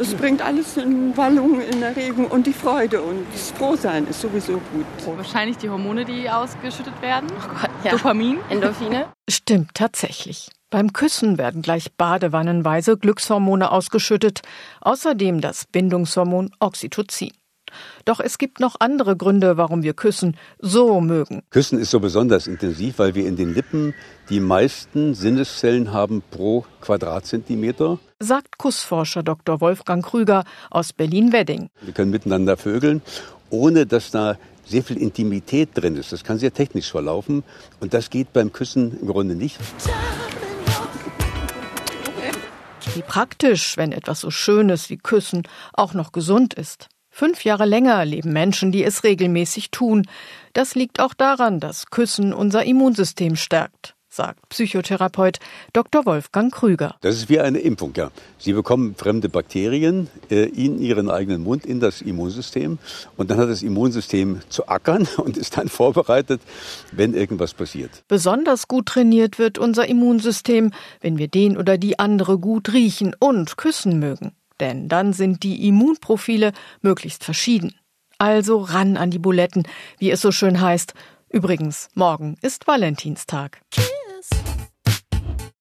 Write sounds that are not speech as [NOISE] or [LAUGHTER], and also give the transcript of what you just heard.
Das bringt alles in Wallung, in Erregung und die Freude und das Frohsein ist sowieso gut. Wahrscheinlich die Hormone, die ausgeschüttet werden. Oh Gott, ja. Dopamin. Endorphine. [LAUGHS] Stimmt tatsächlich. Beim Küssen werden gleich badewannenweise Glückshormone ausgeschüttet, außerdem das Bindungshormon Oxytocin. Doch es gibt noch andere Gründe, warum wir Küssen so mögen. Küssen ist so besonders intensiv, weil wir in den Lippen die meisten Sinneszellen haben pro Quadratzentimeter. Sagt Kussforscher Dr. Wolfgang Krüger aus Berlin-Wedding. Wir können miteinander vögeln, ohne dass da sehr viel Intimität drin ist. Das kann sehr technisch verlaufen und das geht beim Küssen im Grunde nicht. Wie praktisch, wenn etwas so Schönes wie Küssen auch noch gesund ist. Fünf Jahre länger leben Menschen, die es regelmäßig tun. Das liegt auch daran, dass Küssen unser Immunsystem stärkt sagt Psychotherapeut Dr. Wolfgang Krüger. Das ist wie eine Impfung, ja. Sie bekommen fremde Bakterien äh, in ihren eigenen Mund, in das Immunsystem. Und dann hat das Immunsystem zu ackern [LAUGHS] und ist dann vorbereitet, wenn irgendwas passiert. Besonders gut trainiert wird unser Immunsystem, wenn wir den oder die andere gut riechen und küssen mögen denn dann sind die Immunprofile möglichst verschieden. Also ran an die Buletten, wie es so schön heißt. Übrigens, morgen ist Valentinstag.